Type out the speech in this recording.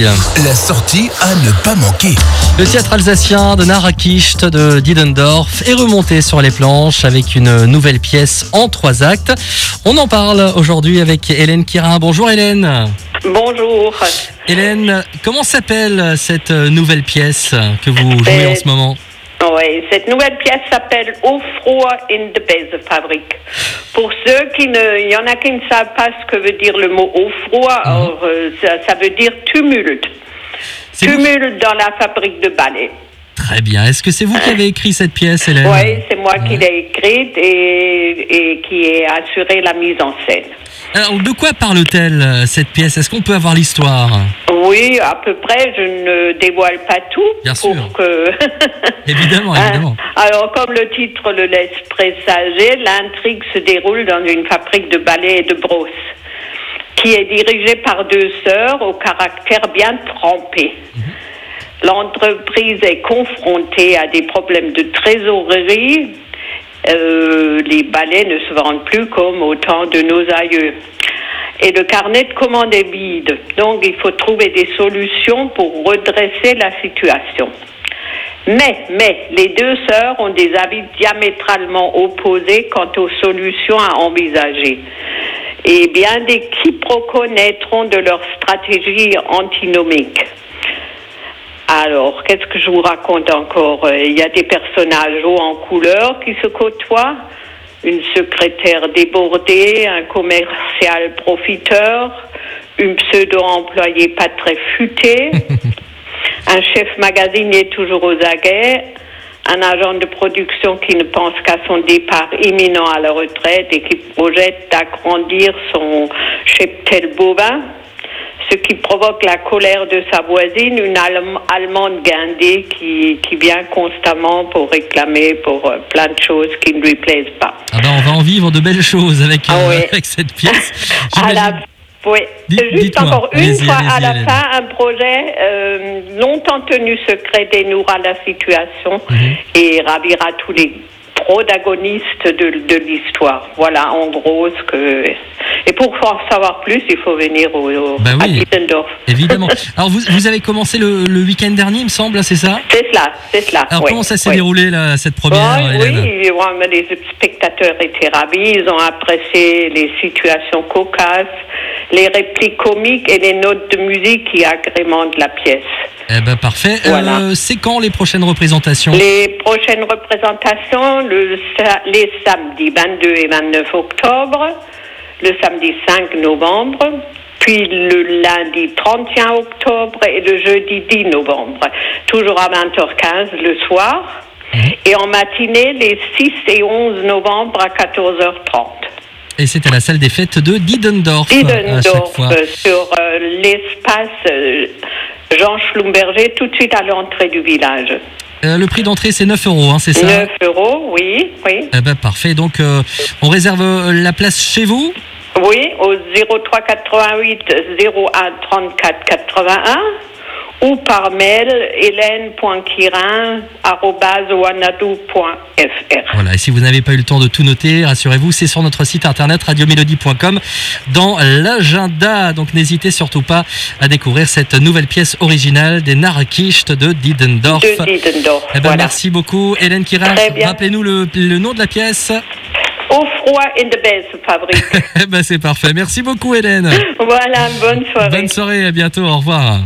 La sortie à ne pas manquer. Le théâtre alsacien de Narakicht de Didendorf est remonté sur les planches avec une nouvelle pièce en trois actes. On en parle aujourd'hui avec Hélène Kirin. Bonjour Hélène. Bonjour. Hélène, comment s'appelle cette nouvelle pièce que vous jouez en ce moment? Oui, cette nouvelle pièce s'appelle Au froid in the Fabrik. Pour ceux qui ne, il y en a qui ne savent pas ce que veut dire le mot au froid, Mhm. or, euh, ça, ça veut dire tumulte. Vous- Tumulte dans la fabrique de balais. Très bien. Est-ce que c'est vous qui avez écrit cette pièce, Hélène Oui, c'est moi qui l'ai écrite et, et qui ai assuré la mise en scène. Alors, de quoi parle-t-elle euh, cette pièce? Est-ce qu'on peut avoir l'histoire? Oui, à peu près, je ne dévoile pas tout Bien pour sûr. que... Évidemment, Hein, évidemment. Alors, comme le titre le laisse présager, l'intrigue se déroule dans une fabrique de balais et de brosses, qui est dirigée par deux sœurs au caractère bien trempé. L'entreprise est confrontée à des problèmes de trésorerie. Euh, les balais ne se vendent plus comme au temps de nos aïeux. Et le carnet de commandes est vide. Donc, il faut trouver des solutions pour redresser la situation. Mais, mais, les deux sœurs ont des avis diamétralement opposés quant aux solutions à envisager. Et bien des quiproquos naîtront de leur stratégie antinomique. Alors, qu'est-ce que je vous raconte encore Euh, Il y a des personnages hauts en couleur qui se côtoient, une secrétaire débordée, un commercial profiteur, une pseudo-employée pas très futée, un chef magasinier toujours aux aguets, un agent de production qui ne pense qu'à son départ imminent à la retraite et qui projette d'agrandir son cheptel bovin, ce qui provoque la colère de sa voisine, une Allem- Allemande guindée qui, qui vient constamment pour réclamer pour euh, plein de choses qui ne lui plaisent pas. Ah ben, on va en vivre de belles choses avec, Ah euh, oui. avec cette pièce. À la, J'imagine- oui, Dites- c'est juste encore une fois à la fin un projet euh, longtemps tenu secret dénouera la situation Mhm. et ravira tous les protagonistes de, de l'histoire. Voilà en gros ce que. Et pour en savoir plus, il faut venir au, au- Bah à oui. Dittendorf. Évidemment. Alors, vous, vous avez commencé le, le week-end dernier, il me semble, c'est ça? C'est cela, c'est cela. Alors, oui, comment ça s'est oui. déroulé, là, cette première, Hélène? oui, les spectateurs étaient ravis, ils ont apprécié les situations cocasses, les répliques comiques et les notes de musique qui agrémentent la pièce. Eh ben, parfait. Voilà. Euh, c'est quand les prochaines représentations? Les prochaines représentations, le, les samedis 22 et 29 octobre, le samedi 5 novembre, puis le lundi 31 octobre et le jeudi 10 novembre, toujours à 20h15 le soir, et en matinée les 6 et 11 novembre à 14h30. Et c'est à la salle des fêtes de Didendorf, à euh, sur euh, l'espace euh, Jean Schlumberger, tout de suite à l'entrée du village. Euh, le prix d'entrée, c'est 9 euros, hein, c'est ça 9 euros, oui, oui. Eh ben, parfait. Donc, euh, on réserve euh, la place chez vous Oui, au 03 88 01 34 81 ou par mail hélène.quirin.wanadou.fr. Voilà, et si vous n'avez pas eu le temps de tout noter, rassurez-vous, c'est sur notre site internet radiomélodie.com dans l'agenda. Donc n'hésitez surtout pas à découvrir cette nouvelle pièce originale des Narakicht de Didendorf. De Diddendorf. Eh ben, voilà. Merci beaucoup, Hélène bien. Rappelez-nous le, le nom de la pièce. Au froid in the best fabrique. Eh ben, c'est parfait. Merci beaucoup, Hélène. voilà, bonne soirée. Bonne soirée, à bientôt. Au revoir.